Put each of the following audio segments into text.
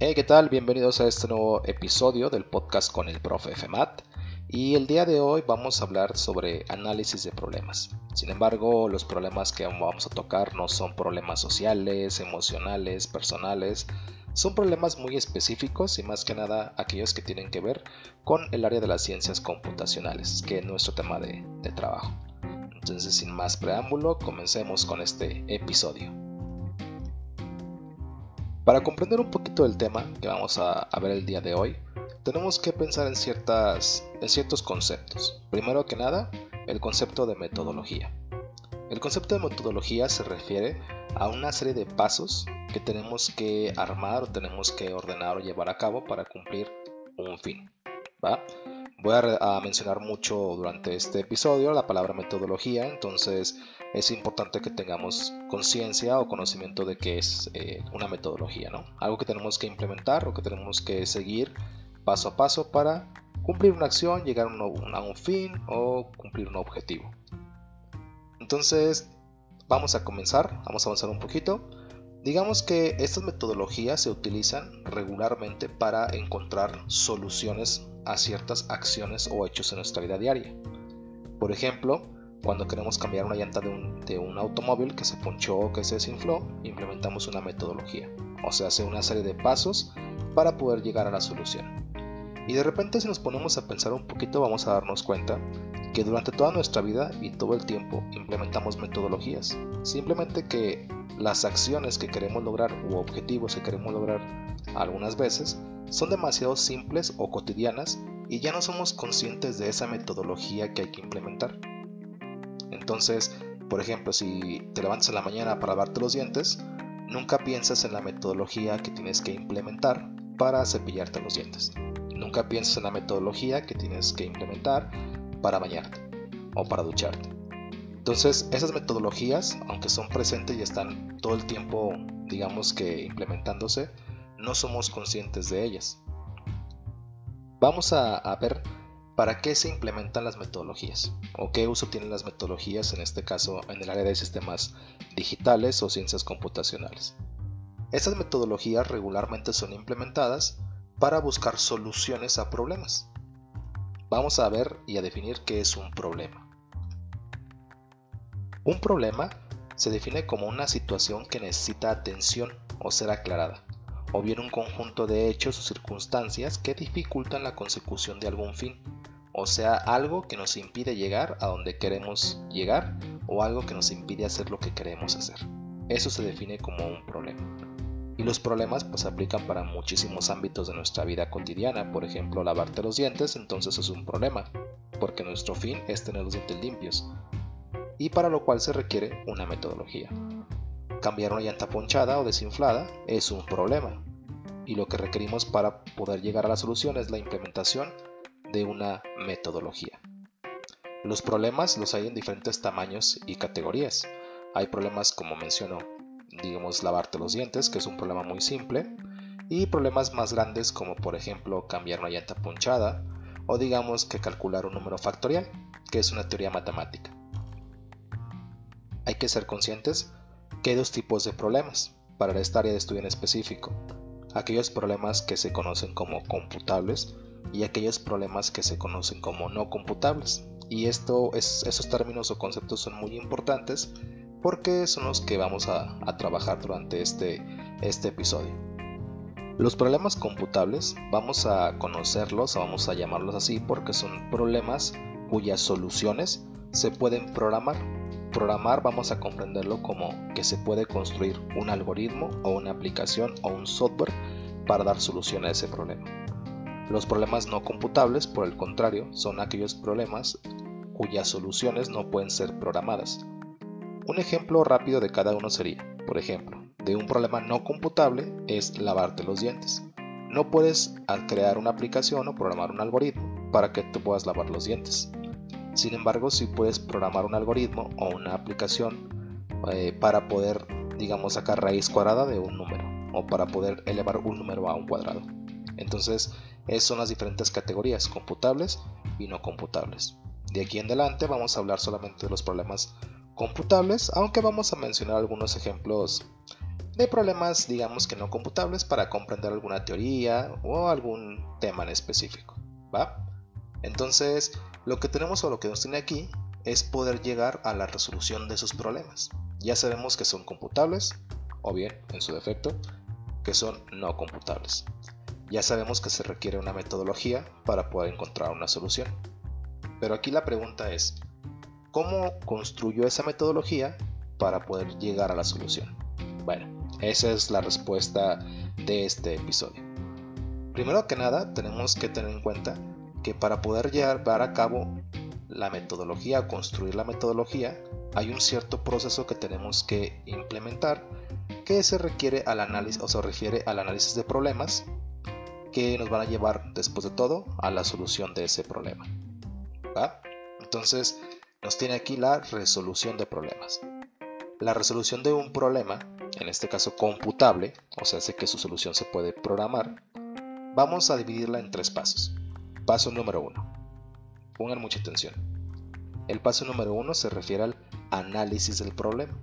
Hey, ¿qué tal? Bienvenidos a este nuevo episodio del podcast con el profe FEMAT. Y el día de hoy vamos a hablar sobre análisis de problemas. Sin embargo, los problemas que vamos a tocar no son problemas sociales, emocionales, personales. Son problemas muy específicos y más que nada aquellos que tienen que ver con el área de las ciencias computacionales, que es nuestro tema de, de trabajo. Entonces, sin más preámbulo, comencemos con este episodio. Para comprender un poquito el tema que vamos a, ver el día de hoy, tenemos que pensar en, ciertas, en ciertos conceptos. Primero que nada, el concepto de metodología. El concepto de metodología se refiere a una serie de pasos que tenemos que armar o tenemos que ordenar o llevar a cabo para cumplir un fin. ¿va? Voy a, mencionar mucho durante este episodio la palabra metodología, entonces es importante que tengamos conciencia o conocimiento de qué es eh, una metodología, ¿no? Algo que tenemos que implementar o que tenemos que seguir paso a paso para cumplir una acción, llegar a un fin o cumplir un objetivo. Entonces, vamos a comenzar, vamos a avanzar un poquito. Digamos que estas metodologías se utilizan regularmente para encontrar soluciones a ciertas acciones o hechos en nuestra vida diaria. Por ejemplo, cuando queremos cambiar una llanta de un, automóvil que se ponchó o que se desinfló, implementamos una metodología, o sea, hace una serie de pasos para poder llegar a la solución. Y de repente si nos ponemos a pensar un poquito vamos a darnos cuenta que durante toda nuestra vida y todo el tiempo implementamos metodologías. Simplemente que las acciones que queremos lograr u objetivos que queremos lograr algunas veces son demasiado simples o cotidianas y ya no somos conscientes de esa metodología que hay que implementar. Entonces, por ejemplo, si te levantas en la mañana para lavarte los dientes, nunca piensas en la metodología que tienes que implementar para cepillarte los dientes. Nunca piensas en la metodología que tienes que implementar para bañarte o para ducharte. Entonces, esas metodologías, aunque son presentes y están todo el tiempo, digamos que implementándose, no somos conscientes de ellas. Vamos a, ver para qué se implementan las metodologías o qué uso tienen las metodologías en este caso en el área de sistemas digitales o ciencias computacionales. Estas metodologías regularmente son implementadas para buscar soluciones a problemas. Vamos a ver y a definir qué es un problema. Un problema se define como una situación que necesita atención o ser aclarada o bien un conjunto de hechos o circunstancias que dificultan la consecución de algún fin, o sea, algo que nos impide llegar a donde queremos llegar o algo que nos impide hacer lo que queremos hacer. Eso se define como un problema. Y los problemas pues aplican para muchísimos ámbitos de nuestra vida cotidiana, por ejemplo, lavarte los dientes, entonces es un problema, porque nuestro fin es tener los dientes limpios, y para lo cual se requiere una metodología. Cambiar una llanta ponchada o desinflada es un problema y lo que requerimos para poder llegar a la solución es la implementación de una metodología. Los problemas los hay en diferentes tamaños y categorías. Hay problemas como menciono, digamos lavarte los dientes, que es un problema muy simple, y problemas más grandes como por ejemplo cambiar una llanta ponchada o digamos que calcular un número factorial, que es una teoría matemática. Hay que ser conscientes que hay dos tipos de problemas para esta área de estudio en específico. Aquellos problemas que se conocen como computables y aquellos problemas que se conocen como no computables. Y esto es, esos términos o conceptos son muy importantes porque son los que vamos a, trabajar durante este, este episodio. Los problemas computables vamos a conocerlos vamos a llamarlos así porque son problemas cuyas soluciones se pueden programar Programar vamos a comprenderlo como que se puede construir un algoritmo o una aplicación o un software para dar solución a ese problema. Los problemas no computables, por el contrario, son aquellos problemas cuyas soluciones no pueden ser programadas. Un ejemplo rápido de cada uno sería, por ejemplo, de un problema no computable es lavarte los dientes. No puedes crear una aplicación o programar un algoritmo para que te puedas lavar los dientes. Sin embargo, si puedes programar un algoritmo o una aplicación eh, para poder, digamos, sacar raíz cuadrada de un número o para poder elevar un número a un cuadrado. Entonces, esas son las diferentes categorías, computables y no computables. De aquí en adelante vamos a hablar solamente de los problemas computables, aunque vamos a mencionar algunos ejemplos, de problemas digamos que no computables para comprender alguna teoría o algún tema en específico. ¿va? Entonces, lo que tenemos o lo que nos tiene aquí es poder llegar a la resolución de esos problemas. Ya sabemos que son computables, o bien, en su defecto, que son no computables. Ya sabemos que se requiere una metodología para poder encontrar una solución. Pero aquí la pregunta es, ¿cómo construyo esa metodología para poder llegar a la solución? Bueno, esa es la respuesta de este episodio. Primero que nada, tenemos que tener en cuenta que para poder llevar a cabo la metodología, construir la metodología, hay un cierto proceso que tenemos que implementar que se requiere al análisis o se refiere al análisis de problemas que nos van a llevar después de todo a la solución de ese problema. Entonces nos tiene aquí la resolución de problemas. La resolución de un problema, en este caso computable, o sea, sé que su solución se puede programar, vamos a dividirla en tres pasos. Paso número uno. Pongan mucha atención. El paso número uno se refiere al análisis del problema.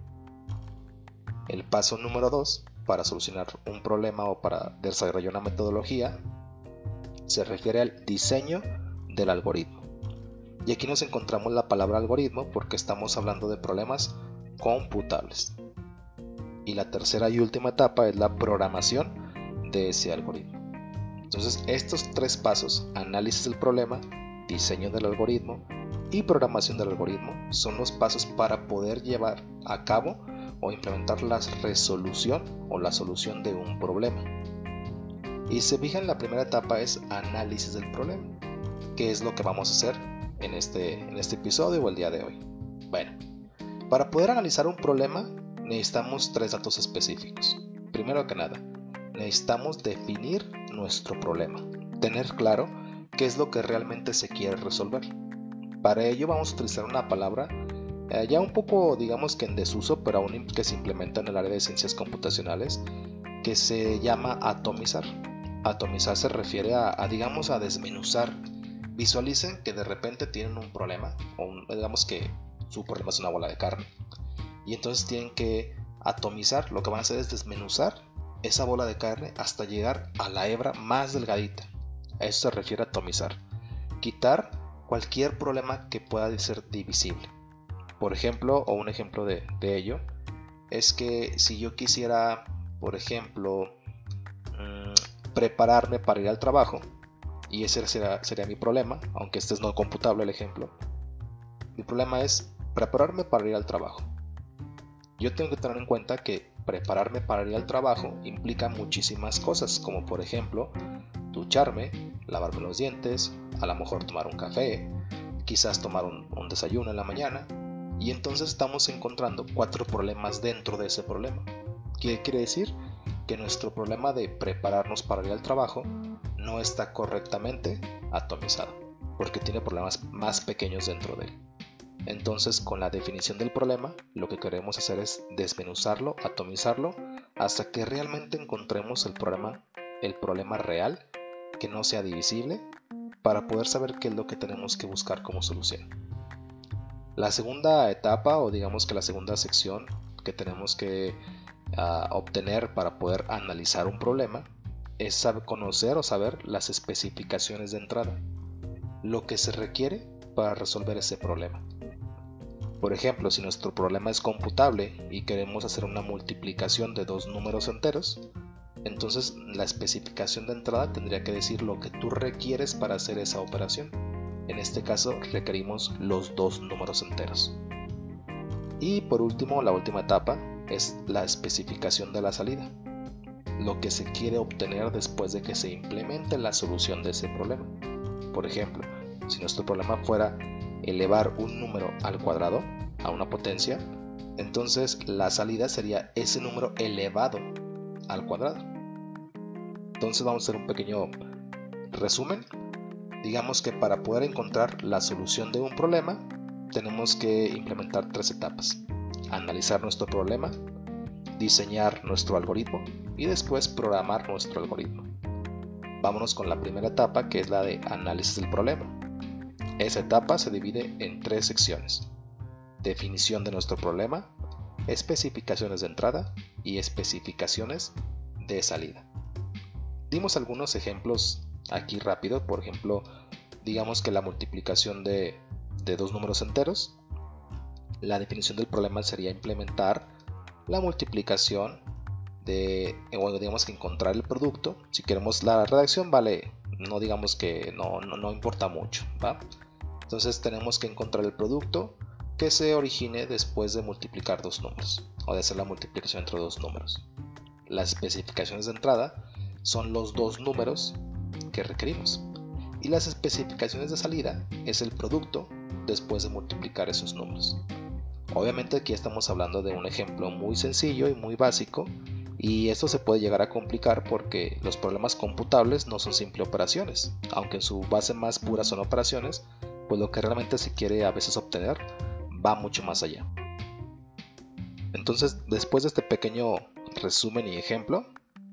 El paso número 2, para solucionar un problema o para desarrollar una metodología, se refiere al diseño del algoritmo. Y aquí nos encontramos la palabra algoritmo porque estamos hablando de problemas computables. Y la tercera y última etapa es la programación de ese algoritmo. Entonces estos tres pasos, análisis del problema, diseño del algoritmo y programación del algoritmo, son los pasos para poder llevar a cabo o implementar la resolución o la solución de un problema. Y se fijan, la primera etapa es análisis del problema, que es lo que vamos a hacer en este, en este episodio o el día de hoy. Bueno, para poder analizar un problema necesitamos tres datos específicos. Primero que nada, necesitamos definir nuestro problema, tener claro qué es lo que realmente se quiere resolver. Para ello vamos a utilizar una palabra eh, ya un poco digamos que en desuso, pero aún que se implementa en el área de ciencias computacionales, que se llama atomizar. Atomizar se refiere a, digamos a desmenuzar. Visualicen que de repente tienen un problema, o digamos que su problema es una bola de carne, y entonces tienen que atomizar, lo que van a hacer es desmenuzar esa bola de carne hasta llegar a la hebra más delgadita. A eso se refiere atomizar. Quitar cualquier problema que pueda ser divisible. Por ejemplo, o un ejemplo de, ello, es que si yo quisiera, por ejemplo, mm, prepararme para ir al trabajo, y ese sería, sería mi problema, aunque este es no computable el ejemplo, mi problema es prepararme para ir al trabajo. Yo tengo que tener en cuenta que prepararme para ir al trabajo implica muchísimas cosas, como por ejemplo ducharme, lavarme los dientes, a lo mejor tomar un café, quizás tomar un, desayuno en la mañana, y entonces estamos encontrando cuatro problemas dentro de ese problema. ¿Qué quiere decir? Que nuestro problema de prepararnos para ir al trabajo no está correctamente atomizado, porque tiene problemas más pequeños dentro de él. Entonces, con la definición del problema, lo que queremos hacer es desmenuzarlo, atomizarlo, hasta que realmente encontremos el problema, el problema real, que no sea divisible, para poder saber qué es lo que tenemos que buscar como solución. La segunda etapa, o digamos que la segunda sección que tenemos que ah, obtener para poder analizar un problema, es saber, conocer o saber las especificaciones de entrada, lo que se requiere para resolver ese problema. Por ejemplo, si nuestro problema es computable y queremos hacer una multiplicación de dos números enteros, entonces la especificación de entrada tendría que decir lo que tú requieres para hacer esa operación. En este caso requerimos los dos números enteros. Y por último, la última etapa es la especificación de la salida, lo que se quiere obtener después de que se implemente la solución de ese problema. Por ejemplo, si nuestro problema fuera elevar un número al cuadrado, a una potencia, entonces la salida sería ese número elevado al cuadrado. Entonces vamos a hacer un pequeño resumen. Digamos que para poder encontrar la solución de un problema, tenemos que implementar tres etapas. Analizar nuestro problema, diseñar nuestro algoritmo y después programar nuestro algoritmo. Vámonos con la primera etapa que es la de análisis del problema. Esa etapa se divide en tres secciones. Definición de nuestro problema, especificaciones de entrada y especificaciones de salida. Dimos algunos ejemplos aquí rápido, por ejemplo, digamos que la multiplicación de, dos números enteros, la definición del problema sería implementar la multiplicación de, bueno, digamos que encontrar el producto. Si queremos la redacción, vale, no digamos que no, no, no importa mucho, ¿va? Entonces tenemos que encontrar el producto que se origine después de multiplicar dos números o de hacer la multiplicación entre dos números. Las especificaciones de entrada son los dos números que requerimos y las especificaciones de salida es el producto después de multiplicar esos números. Obviamente aquí estamos hablando de un ejemplo muy sencillo y muy básico y esto se puede llegar a complicar porque los problemas computables no son simples operaciones, aunque en su base más pura son operaciones, pues lo que realmente se quiere a veces obtener va mucho más allá. Entonces, después de este pequeño resumen y ejemplo,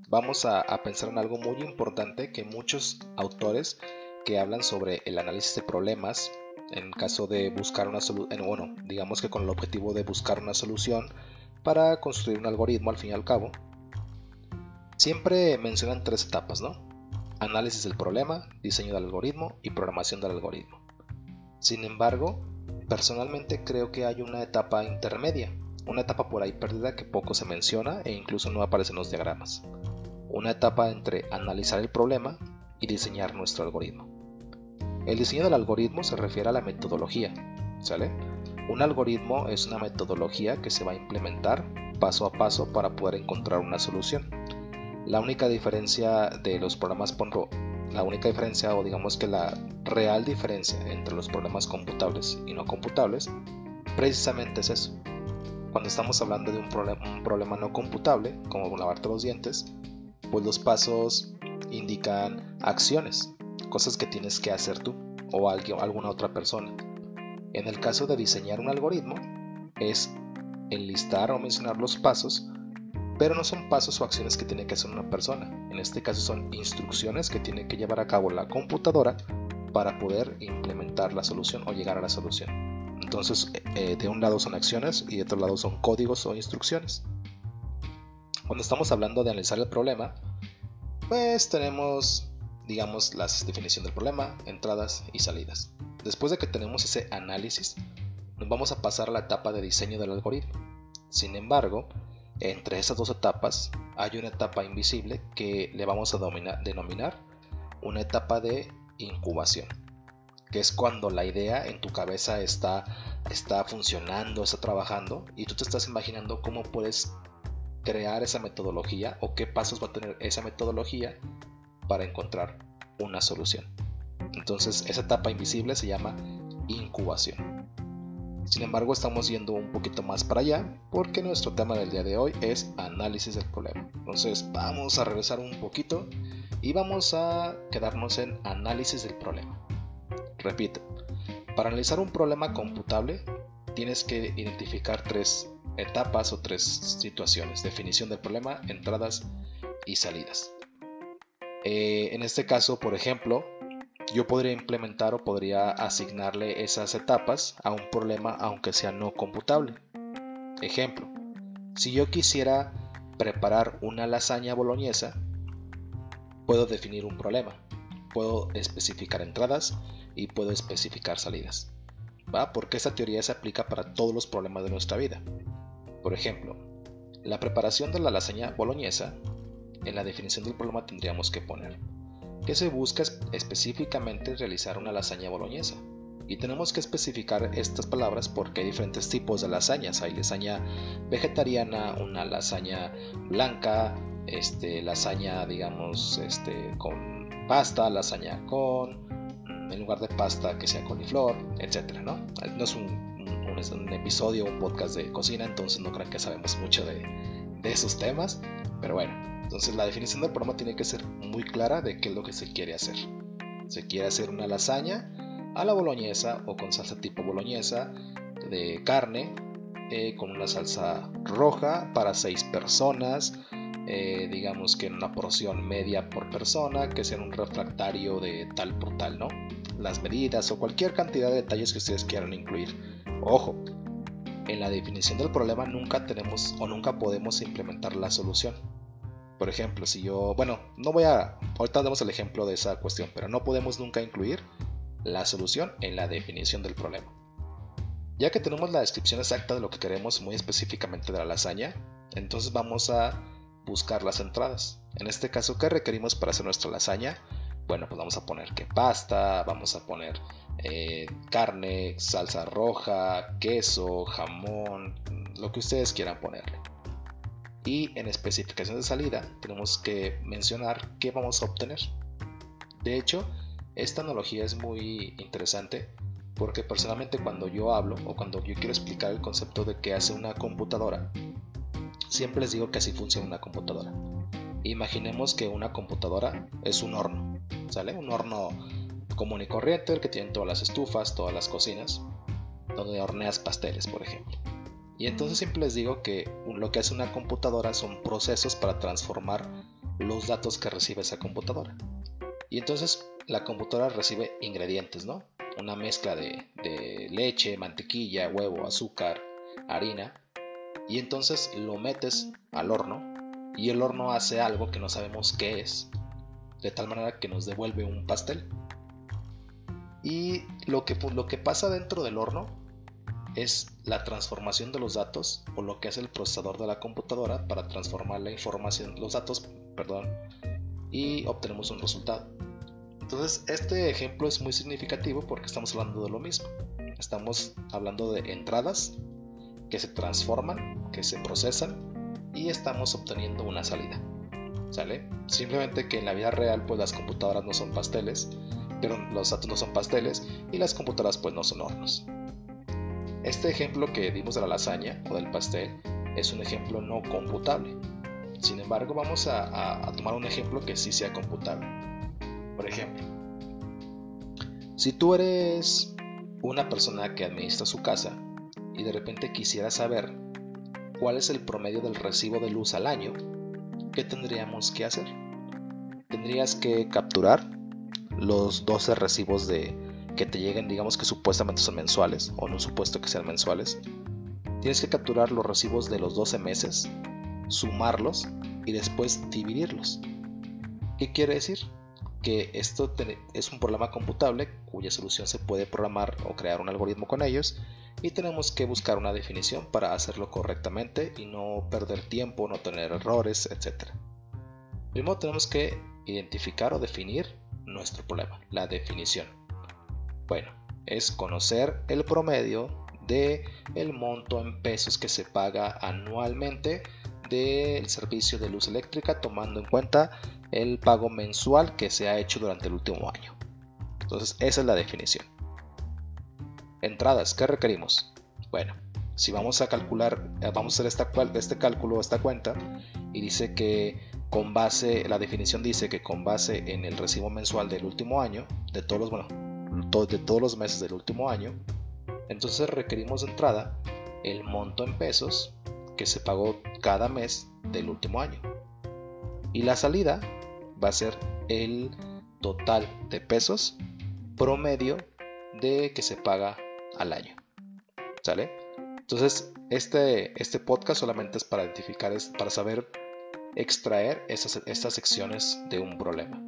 vamos a, pensar en algo muy importante que muchos autores que hablan sobre el análisis de problemas, en caso de buscar una solución, bueno, digamos que con el objetivo de buscar una solución para construir un algoritmo al fin y al cabo, siempre mencionan tres etapas, ¿no? Análisis del problema, diseño del algoritmo y programación del algoritmo. Sin embargo, personalmente creo que hay una etapa intermedia, una etapa por ahí perdida que poco se menciona e incluso no aparece en los diagramas. Una etapa entre analizar el problema y diseñar nuestro algoritmo. El diseño del algoritmo se refiere a la metodología, ¿sale? Un algoritmo es una metodología que se va a implementar paso a paso para poder encontrar una solución. La única diferencia de los programas la única diferencia o digamos que la real diferencia entre los problemas computables y no computables precisamente es eso. Cuando estamos hablando de un, problema no computable, como lavarte los dientes, pues los pasos indican acciones, cosas que tienes que hacer tú o alguien, alguna otra persona. En el caso de diseñar un algoritmo, es enlistar o mencionar los pasos pero no son pasos o acciones que tiene que hacer una persona. En este caso son instrucciones que tiene que llevar a cabo la computadora para poder implementar la solución o llegar a la solución. Entonces, eh, de un lado son acciones y de otro lado son códigos o instrucciones. Cuando estamos hablando de analizar el problema, pues tenemos, digamos, la definición del problema, entradas y salidas. Después de que tenemos ese análisis, nos vamos a pasar a la etapa de diseño del algoritmo. Sin embargo, entre esas dos etapas hay una etapa invisible que le vamos a denominar una etapa de incubación, que es cuando la idea en tu cabeza está, está funcionando, está trabajando y tú te estás imaginando cómo puedes crear esa metodología o qué pasos va a tener esa metodología para encontrar una solución. Entonces esa etapa invisible se llama incubación. Sin embargo, estamos yendo un poquito más para allá porque nuestro tema del día de hoy es análisis del problema. Entonces, vamos a regresar un poquito y vamos a quedarnos en análisis del problema. Repito, para analizar un problema computable tienes que identificar tres etapas o tres situaciones. Definición del problema, entradas y salidas. Eh, en este caso, por ejemplo, yo podría implementar o podría asignarle esas etapas a un problema aunque sea no computable. Ejemplo, si yo quisiera preparar una lasaña boloñesa, puedo definir un problema, puedo especificar entradas y puedo especificar salidas. ¿Va? Porque esta teoría se aplica para todos los problemas de nuestra vida. Por ejemplo, la preparación de la lasaña boloñesa, en la definición del problema tendríamos que poner que se busca específicamente realizar una lasaña boloñesa. Y tenemos que especificar estas palabras porque hay diferentes tipos de lasañas. Hay lasaña vegetariana, una lasaña blanca, este, lasaña, digamos, este, con pasta, lasaña con, en lugar de pasta, que sea coliflor, etc. ¿no? no es un, episodio, un podcast de cocina, entonces no creo que sabemos mucho de esos temas. Pero bueno, entonces la definición del programa tiene que ser muy clara de qué es lo que se quiere hacer. Se quiere hacer una lasaña a la boloñesa o con salsa tipo boloñesa de carne eh, con una salsa roja para seis personas. Eh, digamos que en una porción media por persona, que sea un refractario de tal por tal, ¿no? Las medidas o cualquier cantidad de detalles que ustedes quieran incluir. Ojo, en la definición del problema nunca tenemos o nunca podemos implementar la solución. Por ejemplo, si yo, bueno, no voy a, ahorita damos el ejemplo de esa cuestión, pero no podemos nunca incluir la solución en la definición del problema. Ya que tenemos la descripción exacta de lo que queremos muy específicamente de la lasaña, entonces vamos a buscar las entradas. En este caso, ¿qué requerimos para hacer nuestra lasaña? Bueno, pues vamos a poner que pasta, vamos a poner eh, carne, salsa roja, queso, jamón, lo que ustedes quieran ponerle. Y en especificación de salida tenemos que mencionar qué vamos a obtener. De hecho, esta analogía es muy interesante porque personalmente cuando yo hablo o cuando yo quiero explicar el concepto de qué hace una computadora, siempre les digo que así funciona una computadora. Imaginemos que una computadora es un horno, ¿sale? Un horno común y corriente, el que tiene todas las estufas, todas las cocinas, donde horneas pasteles, por ejemplo. Y entonces siempre les digo que lo que hace una computadora son procesos para transformar los datos que recibe esa computadora. Y entonces la computadora recibe ingredientes, ¿no? Una mezcla de, de leche, mantequilla, huevo, azúcar, harina. Y entonces lo metes al horno y el horno hace algo que no sabemos qué es, de tal manera que nos devuelve un pastel. Y lo que, lo que pasa dentro del horno es la transformación de los datos o lo que hace el procesador de la computadora para transformar la información, los datos, perdón, y obtenemos un resultado. Entonces, este ejemplo es muy significativo porque estamos hablando de lo mismo. Estamos hablando de entradas que se transforman, que se procesan y estamos obteniendo una salida. ¿Sale? Simplemente que en la vida real pues las computadoras no son pasteles, pero los datos no son pasteles y las computadoras pues no son hornos. Este ejemplo que dimos de la lasaña o del pastel es un ejemplo no computable. Sin embargo, vamos a, tomar un ejemplo que sí sea computable. Por ejemplo, si tú eres una persona que administra su casa y de repente quisiera saber cuál es el promedio del recibo de luz al año, ¿qué tendríamos que hacer? Tendrías que capturar los 12 recibos de que te lleguen, digamos que supuestamente son mensuales, o no supuesto que sean mensuales. Tienes que capturar los recibos de los 12 meses, sumarlos y después dividirlos. ¿Qué quiere decir? Que esto es un problema computable cuya solución se puede programar o crear un algoritmo con ellos y tenemos que buscar una definición para hacerlo correctamente y no perder tiempo, no tener errores, etc. Primero tenemos que identificar o definir nuestro problema, la definición. Bueno, es conocer el promedio de el monto en pesos que se paga anualmente del servicio de luz eléctrica tomando en cuenta el pago mensual que se ha hecho durante el último año. Entonces, esa es la definición. Entradas, ¿qué requerimos? Bueno, si vamos a calcular, eh, vamos a hacer este cálculo, esta cuenta, y dice que con base, la definición dice que con base en el recibo mensual del último año, de todos los, bueno, de todos los meses del último año, entonces requerimos de entrada el monto en pesos que se pagó cada mes del último año. Y la salida va a ser el total de pesos promedio de que se paga al año. ¿Sale? Entonces, este, este podcast solamente es para identificar, es para saber extraer estas secciones de un problema.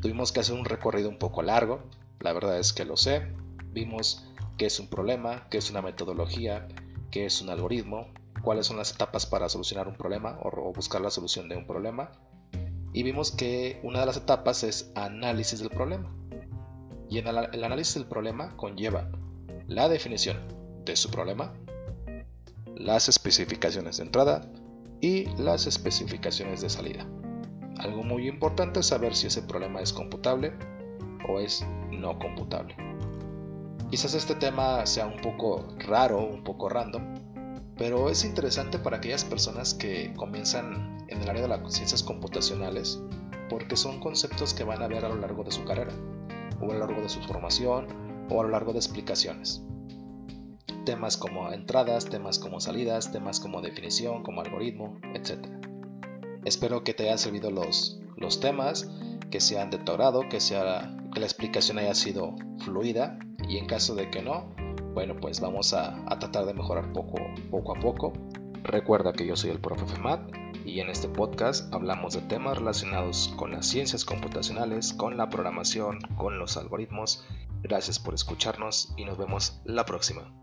Tuvimos que hacer un recorrido un poco largo, la verdad es que lo sé. Vimos qué es un problema, qué es una metodología, qué es un algoritmo, cuáles son las etapas para solucionar un problema o buscar la solución de un problema. Y vimos que una de las etapas es análisis del problema. Y en el análisis del problema conlleva la definición de su problema, las especificaciones de entrada, y las especificaciones de salida. Algo muy importante es saber si ese problema es computable o es no computable. Quizás este tema sea un poco raro, un poco random, pero es interesante para aquellas personas que comienzan en el área de las ciencias computacionales porque son conceptos que van a ver a lo largo de su carrera, o a lo largo de su formación, o a lo largo de explicaciones temas como entradas, temas como salidas, temas como definición, como algoritmo, etc. Espero que te hayan servido los, los temas, que sean de tu agrado, que, sea, que la explicación haya sido fluida y en caso de que no, bueno, pues vamos a, tratar de mejorar poco, poco a poco. Recuerda que yo soy el profe FEMAT y en este podcast hablamos de temas relacionados con las ciencias computacionales, con la programación, con los algoritmos. Gracias por escucharnos y nos vemos la próxima.